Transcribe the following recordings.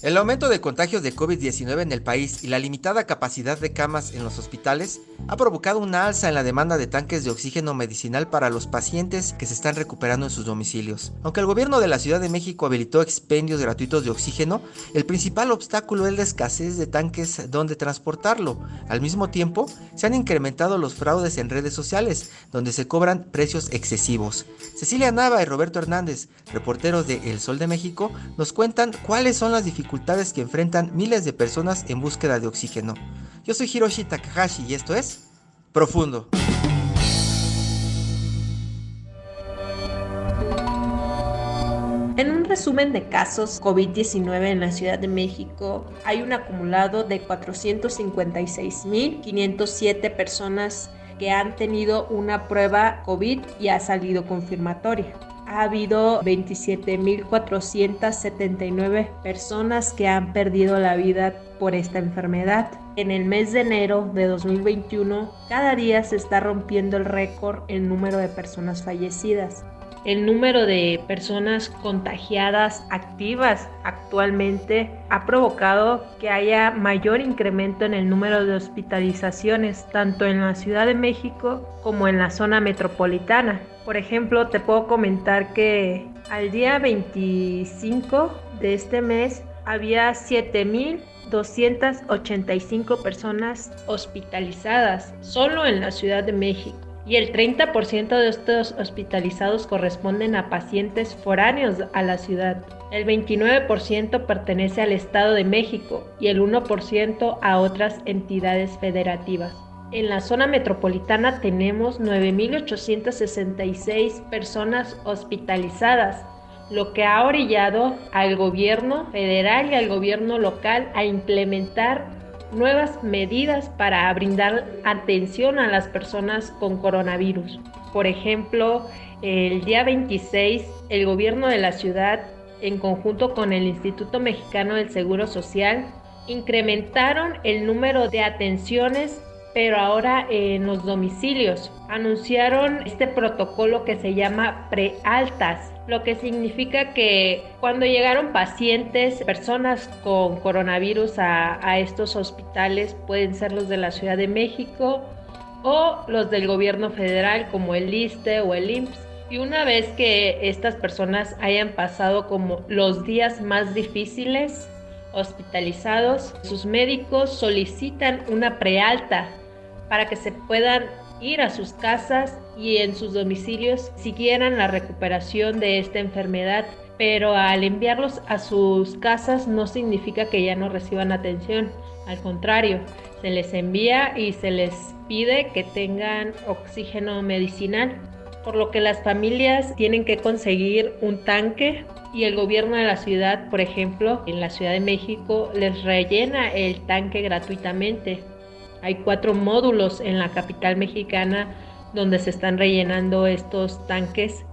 El aumento de contagios de COVID-19 en el país y la limitada capacidad de camas en los hospitales ha provocado una alza en la demanda de tanques de oxígeno medicinal para los pacientes que se están recuperando en sus domicilios. Aunque el gobierno de la Ciudad de México habilitó expendios gratuitos de oxígeno, el principal obstáculo es la escasez de tanques donde transportarlo. Al mismo tiempo, se han incrementado los fraudes en redes sociales, donde se cobran precios excesivos. Cecilia Nava y Roberto Hernández, reporteros de El Sol de México, nos cuentan cuáles son las dificultades que enfrentan miles de personas en búsqueda de oxígeno. Yo soy Hiroshi Takahashi y esto es Profundo. En un resumen de casos COVID-19 en la Ciudad de México, hay un acumulado de 456.507 personas que han tenido una prueba COVID y ha salido confirmatoria ha habido 27.479 personas que han perdido la vida por esta enfermedad. En el mes de enero de 2021, cada día se está rompiendo el récord en número de personas fallecidas. El número de personas contagiadas activas actualmente ha provocado que haya mayor incremento en el número de hospitalizaciones, tanto en la Ciudad de México como en la zona metropolitana. Por ejemplo, te puedo comentar que al día 25 de este mes había 7.285 personas hospitalizadas solo en la Ciudad de México y el 30% de estos hospitalizados corresponden a pacientes foráneos a la ciudad. El 29% pertenece al Estado de México y el 1% a otras entidades federativas. En la zona metropolitana tenemos 9.866 personas hospitalizadas, lo que ha orillado al gobierno federal y al gobierno local a implementar nuevas medidas para brindar atención a las personas con coronavirus. Por ejemplo, el día 26, el gobierno de la ciudad, en conjunto con el Instituto Mexicano del Seguro Social, incrementaron el número de atenciones pero ahora en los domicilios. Anunciaron este protocolo que se llama prealtas, lo que significa que cuando llegaron pacientes, personas con coronavirus a, estos hospitales, pueden ser los de la Ciudad de México o los del gobierno federal como el ISTE o el IMSS. Y una vez que estas personas hayan pasado como los días más difíciles, hospitalizados, sus médicos solicitan una prealta para que se puedan ir a sus casas y en sus domicilios siguieran la recuperación de esta enfermedad. Pero al enviarlos a sus casas no significa que ya no reciban atención. Al contrario, se les envía y se les pide que tengan oxígeno medicinal. Por lo que las familias tienen que conseguir un tanque y el gobierno de la ciudad, por ejemplo, en la Ciudad de México, les rellena el tanque gratuitamente. Hay cuatro módulos en la capital mexicana donde se están rellenando estos tanques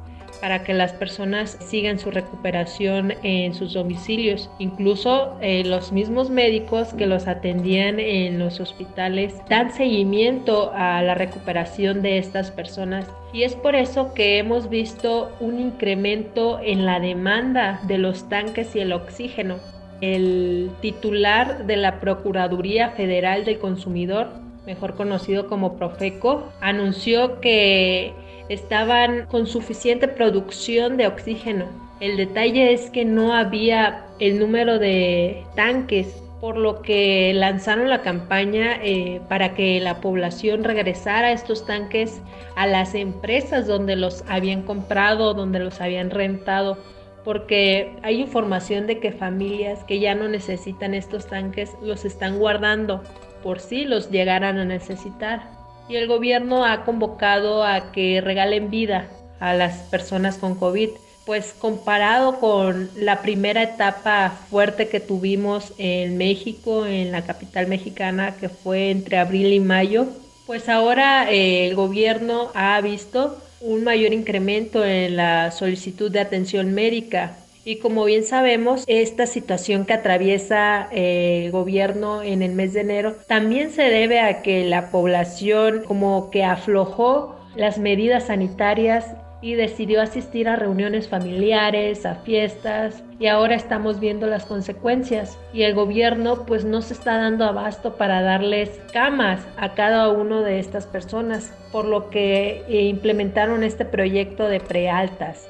para que las personas sigan su recuperación en sus domicilios. Incluso eh, los mismos médicos que los atendían en los hospitales dan seguimiento a la recuperación de estas personas. Y es por eso que hemos visto un incremento en la demanda de los tanques y el oxígeno. El titular de la Procuraduría Federal del Consumidor, mejor conocido como Profeco, anunció que estaban con suficiente producción de oxígeno. El detalle es que no había el número de tanques, por lo que lanzaron la campaña eh, para que la población regresara estos tanques a las empresas donde los habían comprado, donde los habían rentado, porque hay información de que familias que ya no necesitan estos tanques los están guardando por si los llegaran a necesitar. y el gobierno ha convocado a que regalen vida a las personas con COVID. Pues comparado con la primera etapa fuerte que tuvimos en México, en la capital mexicana, que fue entre abril y mayo, pues ahora eh, el gobierno ha visto un mayor incremento en la solicitud de atención médica. Y como bien sabemos, esta situación que atraviesa eh, el gobierno en el mes de enero también se debe a que la población como que aflojó las medidas sanitarias y decidió asistir a reuniones familiares, a fiestas y ahora estamos viendo las consecuencias y el gobierno pues no se está dando abasto para darles camas a cada uno de estas personas, por lo que eh, implementaron este proyecto de prealtas.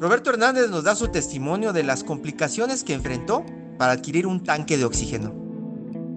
Roberto Hernández nos da su testimonio de las complicaciones que enfrentó para adquirir un tanque de oxígeno.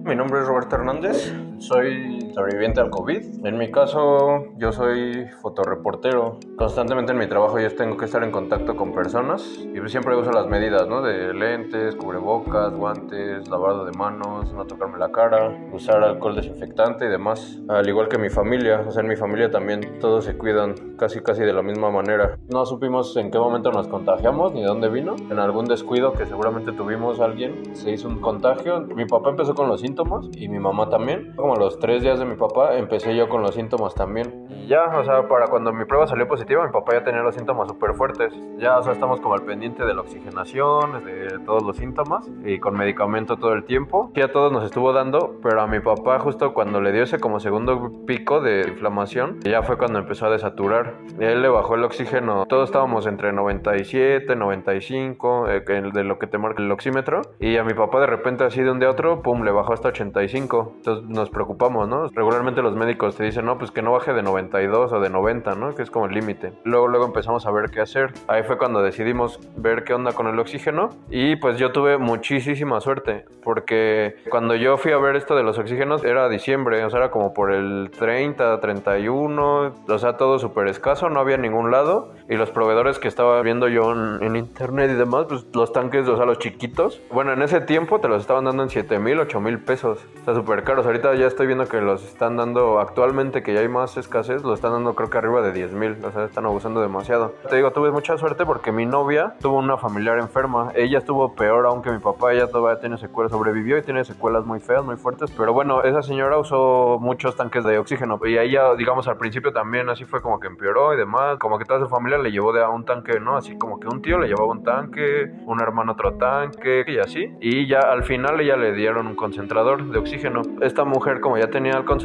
Mi nombre es Roberto Hernández, soy sobreviviente al COVID. En mi caso, yo soy fotoreportero. Constantemente en mi trabajo yo tengo que estar en contacto con personas y pues siempre uso las medidas, ¿no? De lentes, cubrebocas, guantes, lavado de manos, no tocarme la cara, usar alcohol desinfectante y demás. Al igual que mi familia, o sea, en mi familia también todos se cuidan casi casi de la misma manera. No supimos en qué momento nos contagiamos ni dónde vino. En algún descuido que seguramente tuvimos alguien, se hizo un contagio. Mi papá empezó con los síntomas y mi mamá también. Como a los tres días de mi papá empecé yo con los síntomas también. Y ya, o sea, para cuando mi prueba salió positiva, mi papá ya tenía los síntomas súper fuertes. Ya, o sea, estamos como al pendiente de la oxigenación, de todos los síntomas y con medicamento todo el tiempo. Ya todos nos estuvo dando, pero a mi papá justo cuando le dio ese como segundo pico de inflamación, ya fue cuando empezó a desaturar. Él le bajó el oxígeno. Todos estábamos entre 97, 95, eh, de lo que te marca el oxímetro. Y a mi papá de repente así de un día a otro, pum, le bajó hasta 85. Entonces nos preocupamos, ¿no? Regularmente los médicos te dicen, no, pues que no baje de 92 o de 90, ¿no? Que es como el límite. Luego, luego empezamos a ver qué hacer. Ahí fue cuando decidimos ver qué onda con el oxígeno. Y pues yo tuve muchísima suerte. Porque cuando yo fui a ver esto de los oxígenos era diciembre. O sea, era como por el 30, 31. O sea, todo súper escaso. No había ningún lado. Y los proveedores que estaba viendo yo en, internet y demás, pues los tanques, o sea, los chiquitos. Bueno, en ese tiempo te los estaban dando en 7 mil, 8 mil pesos Está súper caros. Ahorita ya estoy viendo que los están dando, actualmente que ya hay más escasez, lo están dando creo que arriba de 10 mil. O sea, están abusando demasiado. Te digo, tuve mucha suerte porque mi novia tuvo una familiar enferma. Ella estuvo peor, aunque mi papá ella todavía tiene secuelas, sobrevivió y tiene secuelas muy feas, muy fuertes. Pero bueno, esa señora usó muchos tanques de oxígeno. Y ella, digamos, al principio también así fue como que empeoró y demás. Como que toda su familia le llevó de a un tanque, ¿no? Así como que un tío le llevaba un tanque, un hermano otro tanque y así. Y ya al final ella le dieron un concentrador de oxígeno. Esta mujer, como ya tenía el concentrador,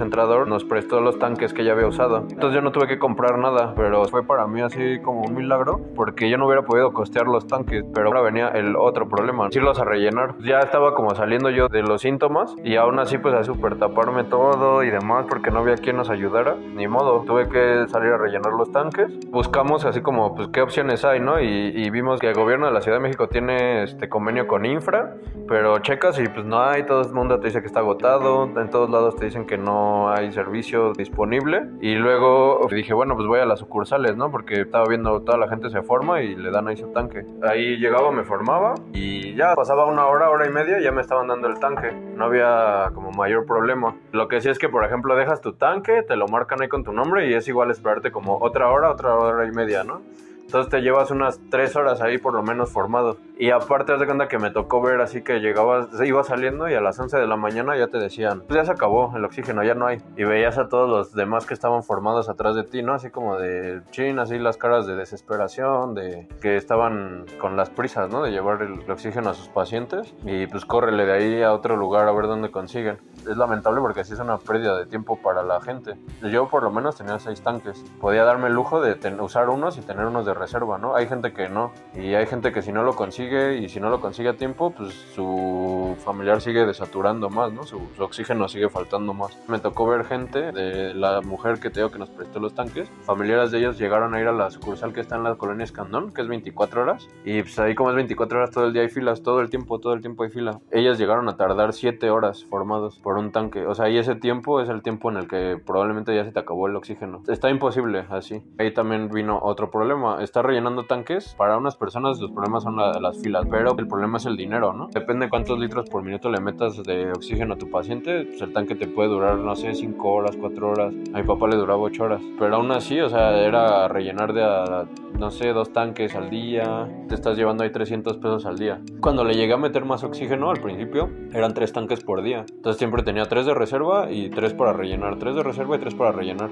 nos prestó los tanques que ella había usado. Entonces yo no tuve que comprar nada, pero fue para mí así como un milagro, porque yo no hubiera podido costear los tanques. Pero ahora venía el otro problema, irlos a rellenar. Ya estaba como saliendo yo de los síntomas y aún así pues a super taparme todo y demás porque no había quien nos ayudara. Ni modo, tuve que salir a rellenar los tanques. Buscamos así como pues qué opciones hay, ¿no? Y, y vimos que el gobierno de la Ciudad de México tiene este convenio con Infra, pero checas y pues no hay, todo el mundo te dice que está agotado, en todos lados te dicen que no hay servicio disponible y luego dije, bueno, pues voy a las sucursales, ¿no? Porque estaba viendo toda la gente se forma y le dan ahí su tanque. Ahí llegaba, me formaba y ya pasaba una hora, hora y media y ya me estaban dando el tanque. No había como mayor problema. Lo que sí es que, por ejemplo, dejas tu tanque, te lo marcan ahí con tu nombre y es igual esperarte como otra hora, otra hora y media, ¿no? Entonces te llevas unas tres horas ahí por lo menos formado. Y aparte, haz de cuenta que me tocó ver así que llegabas, iba saliendo y a las 11 de la mañana ya te decían, pues ya se acabó el oxígeno, ya no hay. Y veías a todos los demás que estaban formados atrás de ti, ¿no? Así como de chin, así las caras de desesperación, de que estaban con las prisas, ¿no? De llevar el oxígeno a sus pacientes. Y pues córrele de ahí a otro lugar a ver dónde consiguen. Es lamentable porque así es una pérdida de tiempo para la gente. Yo por lo menos tenía seis tanques. Podía darme el lujo de usar unos y tener unos de reserva, ¿no? Hay gente que no. Y hay gente que si no lo consigue y si no lo consigue a tiempo, pues su familiar sigue desaturando más, ¿no? Su, oxígeno sigue faltando más. Me tocó ver gente de la mujer que te digo que nos prestó los tanques. Familiares de ellos llegaron a ir a la sucursal que está en la colonia Escandón, que es 24 horas. Y pues ahí como es 24 horas todo el día hay filas, todo el tiempo, todo el tiempo hay fila. Ellas llegaron a tardar 7 horas formados por un tanque. O sea, y ese tiempo es el tiempo en el que probablemente ya se te acabó el oxígeno. Está imposible así. Ahí también vino otro problema estar rellenando tanques, para unas personas los problemas son las filas, pero el problema es el dinero, ¿no? Depende cuántos litros por minuto le metas de oxígeno a tu paciente, pues el tanque te puede durar, no sé, 5 horas, 4 horas. A mi papá le duraba 8 horas. Pero aún así, o sea, era rellenar de, a, no sé, dos tanques al día. Te estás llevando ahí 300 pesos al día. Cuando le llegué a meter más oxígeno al principio, eran 3 tanques por día. Entonces siempre tenía 3 de reserva y 3 para rellenar. 3 de reserva y 3 para rellenar.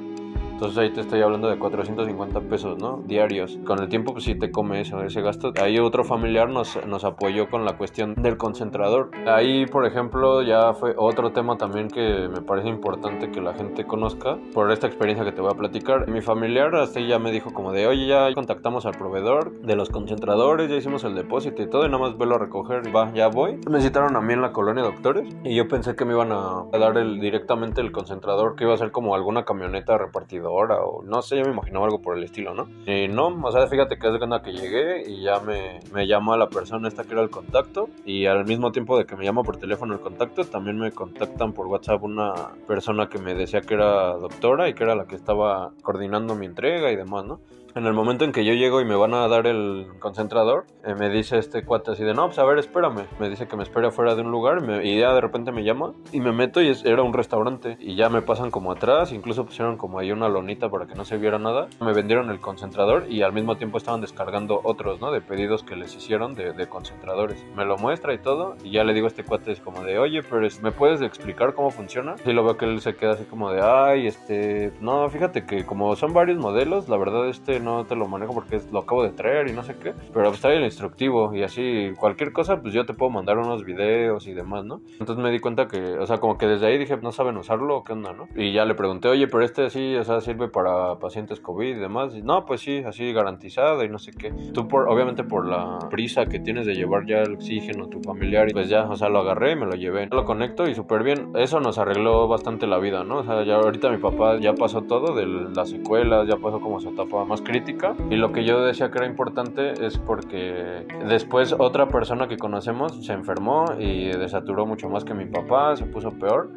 Entonces ahí te estoy hablando de 450 pesos, ¿no? Diarios. Con el tiempo, pues sí te come eso, ese gasto. Ahí otro familiar nos, nos apoyó con la cuestión del concentrador. Ahí, por ejemplo, ya fue otro tema también que me parece importante que la gente conozca por esta experiencia que te voy a platicar. Mi familiar hasta ya me dijo como de, oye, ya contactamos al proveedor de los concentradores, ya hicimos el depósito y todo, y nada más velo a recoger. Va, ya voy. Me citaron a mí en la colonia doctores y yo pensé que me iban a dar el, directamente el concentrador, que iba a ser como alguna camioneta repartidora o no sé, yo me imaginaba algo por el estilo, ¿no? Y no, o sea, fíjate que es cuando que llegué y ya me, me llamó la persona esta que era el contacto y al mismo tiempo de que me llama por teléfono el contacto, también me contactan por WhatsApp una persona que me decía que era doctora y que era la que estaba coordinando mi entrega y demás, ¿no? En el momento en que yo llego y me van a dar el concentrador, eh, me dice este cuate así de, no, pues a ver, espérame. Me dice que me espere afuera de un lugar y, ya de repente me llama y me meto y era un restaurante. Y ya me pasan como atrás, incluso pusieron como ahí una lonita para que no se viera nada. Me vendieron el concentrador y al mismo tiempo estaban descargando otros, ¿no? De pedidos que les hicieron de, de concentradores. Me lo muestra y todo y ya le digo a este cuate es como de, oye, pero ¿me puedes explicar cómo funciona? Y lo veo que él se queda así como de, ay, este, no, fíjate que como son varios modelos, la verdad este no te lo manejo porque lo acabo de traer y no sé qué. Pero está el instructivo y así cualquier cosa, pues yo te puedo mandar unos videos y demás, ¿no? Entonces me di cuenta que, o sea, como que desde ahí dije, no saben usarlo qué onda, ¿no? Y ya le pregunté, oye, pero este sí, o sea, sirve para pacientes COVID y demás. Y, no, pues sí, así garantizado y no sé qué. Tú, por, obviamente, por la prisa que tienes de llevar ya el oxígeno a tu familiar, pues ya, o sea, lo agarré y me lo llevé. Lo conecto y súper bien. Eso nos arregló bastante la vida, ¿no? O sea, ya ahorita mi papá ya pasó todo de las secuelas, ya pasó como su etapa más y lo que yo decía que era importante es porque después otra persona que conocemos se enfermó y desaturó mucho más que mi papá, se puso peor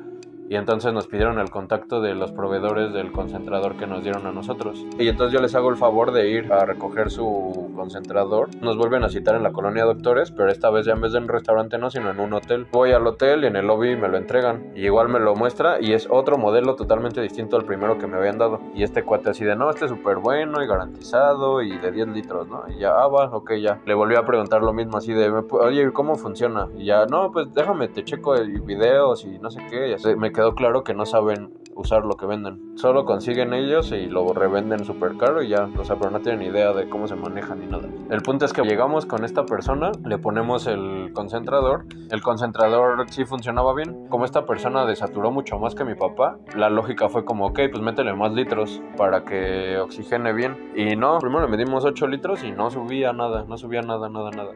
y entonces nos pidieron el contacto de los proveedores del concentrador que nos dieron a nosotros. Y entonces yo les hago el favor de ir a recoger su concentrador. Nos vuelven a citar en la colonia doctores, pero esta vez ya en vez de en un restaurante no, sino en un hotel. Voy al hotel y en el lobby me lo entregan. Y igual me lo muestra y es otro modelo totalmente distinto al primero que me habían dado. Y este cuate así de, no, este es súper bueno y garantizado y de 10 litros, ¿no? Y ya, ah, va, ok, ya. Le volví a preguntar lo mismo así de, oye, ¿cómo funciona? Y ya, no, pues déjame, te checo el videos y no sé qué. Ya me quedé quedó claro que no saben usar lo que venden. Solo consiguen ellos y lo revenden súper caro y ya, o sea, pero no tienen idea de cómo se manejan ni nada. El punto es que llegamos con esta persona, le ponemos el concentrador. El concentrador sí funcionaba bien. Como esta persona desaturó mucho más que mi papá, la lógica fue como, ok, pues métele más litros para que oxigene bien. Y no, primero le medimos 8 litros y no subía nada, no subía nada, nada, nada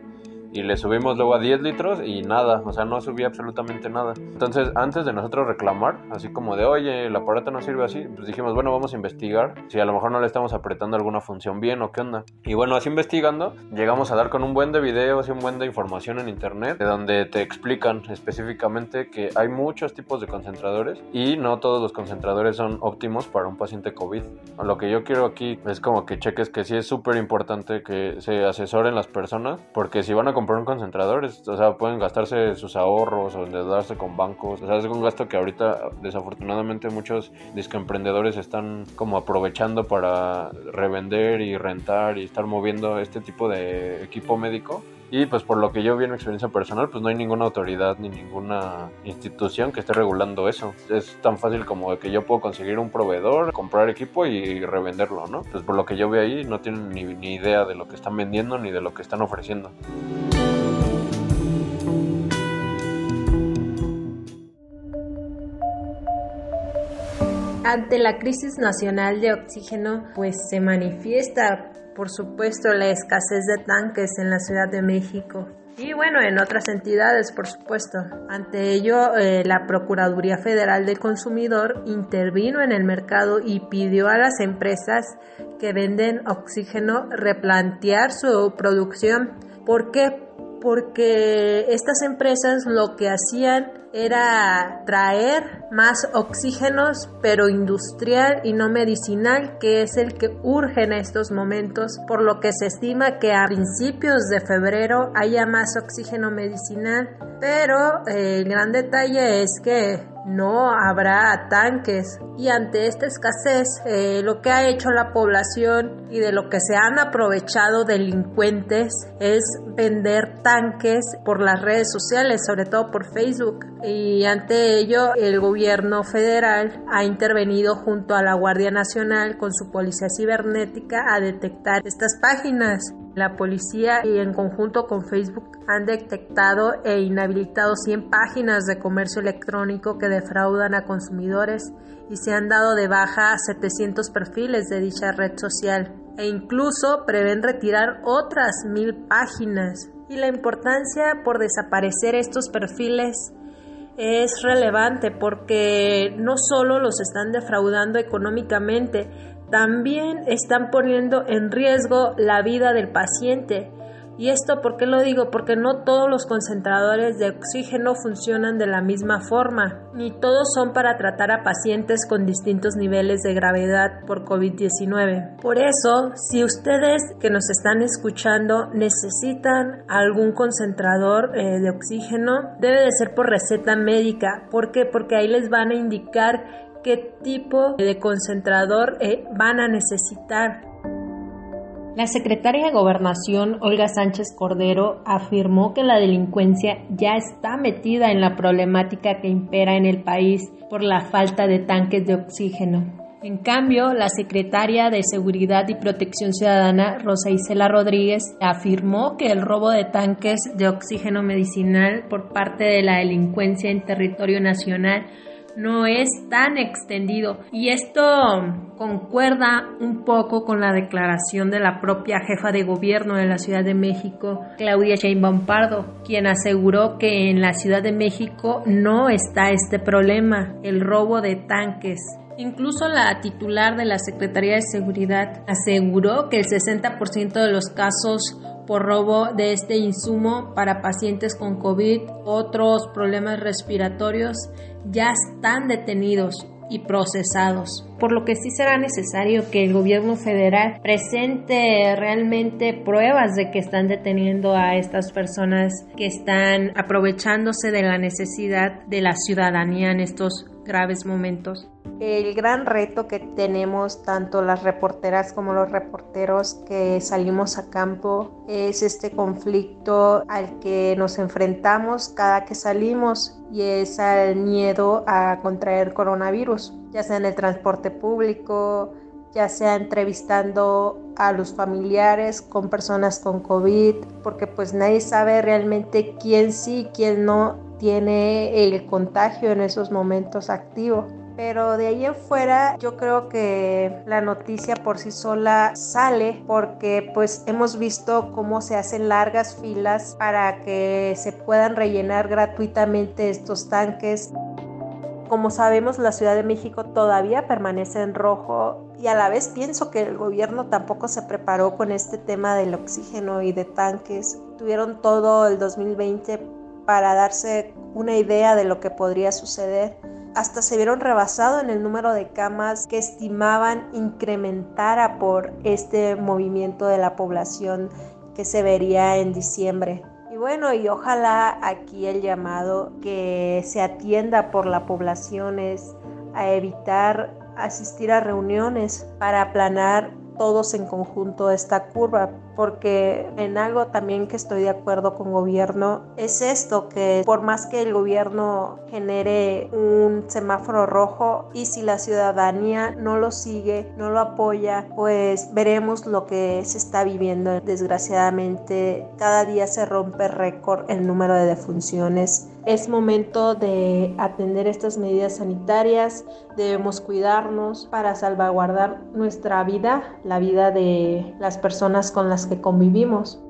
y le subimos luego a 10 litros y nada, o sea, no subía absolutamente nada. Entonces, antes de nosotros reclamar, así como de, oye, el aparato no sirve así, pues dijimos, bueno, vamos a investigar si a lo mejor no le estamos apretando alguna función bien o qué onda. Y bueno, así investigando, llegamos a dar con un buen de videos y un buen de información en internet, de donde te explican específicamente que hay muchos tipos de concentradores y no todos los concentradores son óptimos para un paciente COVID. Lo que yo quiero aquí es como que cheques que sí es súper importante que se asesoren las personas, porque si van a comprar un concentrador, o sea, pueden gastarse sus ahorros o endeudarse con bancos. O sea, es un gasto que ahorita desafortunadamente muchos emprendedores están como aprovechando para revender y rentar y estar moviendo este tipo de equipo médico. Y pues por lo que yo vi en mi experiencia personal, pues no hay ninguna autoridad ni ninguna institución que esté regulando eso. Es tan fácil como que yo puedo conseguir un proveedor, comprar equipo y revenderlo, ¿no? Pues por lo que yo vi ahí, no tienen ni, ni idea de lo que están vendiendo ni de lo que están ofreciendo. Ante la crisis nacional de oxígeno, pues se manifiesta, por supuesto, la escasez de tanques en la Ciudad de México. Y bueno, en otras entidades, por supuesto. Ante ello, eh, la Procuraduría Federal del Consumidor intervino en el mercado y pidió a las empresas que venden oxígeno replantear su producción. ¿Por qué? Porque estas empresas lo que hacían era traer más oxígenos, pero industrial y no medicinal, que es el que urge en estos momentos, por lo que se estima que a principios de febrero haya más oxígeno medicinal. Pero eh, el gran detalle es que no habrá tanques y ante esta escasez eh, lo que ha hecho la población y de lo que se han aprovechado delincuentes es vender tanques por las redes sociales, sobre todo por Facebook y ante ello el gobierno federal ha intervenido junto a la Guardia Nacional con su policía cibernética a detectar estas páginas. La policía y en conjunto con Facebook han detectado e inhabilitado 100 páginas de comercio electrónico que defraudan a consumidores y se han dado de baja 700 perfiles de dicha red social e incluso prevén retirar otras mil páginas. Y la importancia por desaparecer estos perfiles es relevante porque no solo los están defraudando económicamente, también están poniendo en riesgo la vida del paciente. ¿Y esto por qué lo digo? Porque no todos los concentradores de oxígeno funcionan de la misma forma, ni todos son para tratar a pacientes con distintos niveles de gravedad por COVID-19. Por eso, si ustedes que nos están escuchando necesitan algún concentrador eh, de oxígeno, debe de ser por receta médica. ¿Por qué? Porque ahí les van a indicar qué tipo de concentrador eh, van a necesitar. La secretaria de Gobernación, Olga Sánchez Cordero, afirmó que la delincuencia ya está metida en la problemática que impera en el país por la falta de tanques de oxígeno. En cambio, la secretaria de Seguridad y Protección Ciudadana, Rosa Isela Rodríguez, afirmó que el robo de tanques de oxígeno medicinal por parte de la delincuencia en territorio nacional no es tan extendido y esto concuerda un poco con la declaración de la propia jefa de gobierno de la Ciudad de México, Claudia Sheinbaum Pardo, quien aseguró que en la Ciudad de México no está este problema, el robo de tanques. Incluso la titular de la Secretaría de Seguridad aseguró que el 60% de los casos por robo de este insumo para pacientes con COVID, otros problemas respiratorios, ya están detenidos y procesados, por lo que sí será necesario que el gobierno federal presente realmente pruebas de que están deteniendo a estas personas que están aprovechándose de la necesidad de la ciudadanía en estos graves momentos. El gran reto que tenemos tanto las reporteras como los reporteros que salimos a campo es este conflicto al que nos enfrentamos cada que salimos y es al miedo a contraer coronavirus, ya sea en el transporte público, ya sea entrevistando a los familiares con personas con COVID, porque pues nadie sabe realmente quién sí, quién no tiene el contagio en esos momentos activo. Pero de ahí en fuera yo creo que la noticia por sí sola sale porque pues hemos visto cómo se hacen largas filas para que se puedan rellenar gratuitamente estos tanques. Como sabemos, la Ciudad de México todavía permanece en rojo y a la vez pienso que el gobierno tampoco se preparó con este tema del oxígeno y de tanques. Tuvieron todo el 2020 para darse una idea de lo que podría suceder. Hasta se vieron rebasados en el número de camas que estimaban incrementara por este movimiento de la población que se vería en diciembre. Y bueno, y ojalá aquí el llamado que se atienda por la población es a evitar asistir a reuniones para aplanar todos en conjunto esta curva, porque en algo también que estoy de acuerdo con gobierno es esto, que por más que el gobierno genere un semáforo rojo y si la ciudadanía no lo sigue, no lo apoya, pues veremos lo que se está viviendo. Desgraciadamente, cada día se rompe récord el número de defunciones es momento de atender estas medidas sanitarias, debemos cuidarnos para salvaguardar nuestra vida, la vida de las personas con las que convivimos.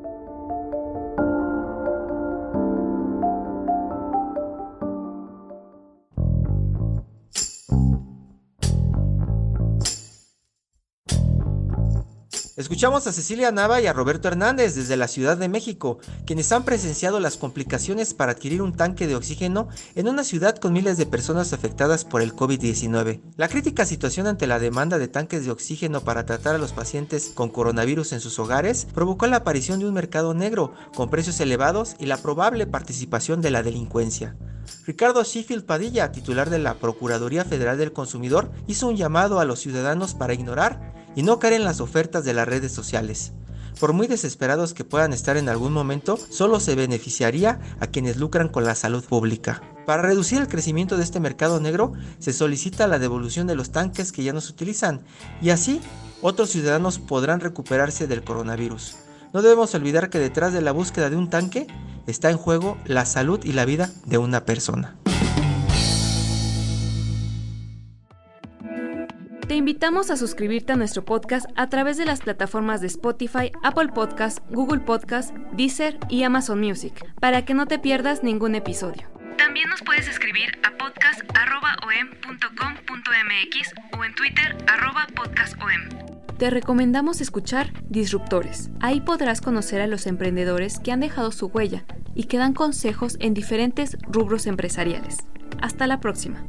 Escuchamos a Cecilia Nava y a Roberto Hernández desde la Ciudad de México, quienes han presenciado las complicaciones para adquirir un tanque de oxígeno en una ciudad con miles de personas afectadas por el COVID-19. La crítica situación ante la demanda de tanques de oxígeno para tratar a los pacientes con coronavirus en sus hogares provocó la aparición de un mercado negro con precios elevados y la probable participación de la delincuencia. Ricardo Sheffield Padilla, titular de la Procuraduría Federal del Consumidor, hizo un llamado a los ciudadanos para ignorar y no caer en las ofertas de las redes sociales. Por muy desesperados que puedan estar en algún momento, solo se beneficiaría a quienes lucran con la salud pública. Para reducir el crecimiento de este mercado negro, se solicita la devolución de los tanques que ya no se utilizan y así otros ciudadanos podrán recuperarse del coronavirus. No debemos olvidar que detrás de la búsqueda de un tanque está en juego la salud y la vida de una persona. Te invitamos a suscribirte a nuestro podcast a través de las plataformas de Spotify, Apple Podcast, Google Podcast, Deezer y Amazon Music, para que no te pierdas ningún episodio. También nos puedes escribir a podcast.om.com.mx o en Twitter podcastom. Te recomendamos escuchar Disruptores. Ahí podrás conocer a los emprendedores que han dejado su huella y que dan consejos en diferentes rubros empresariales. Hasta la próxima.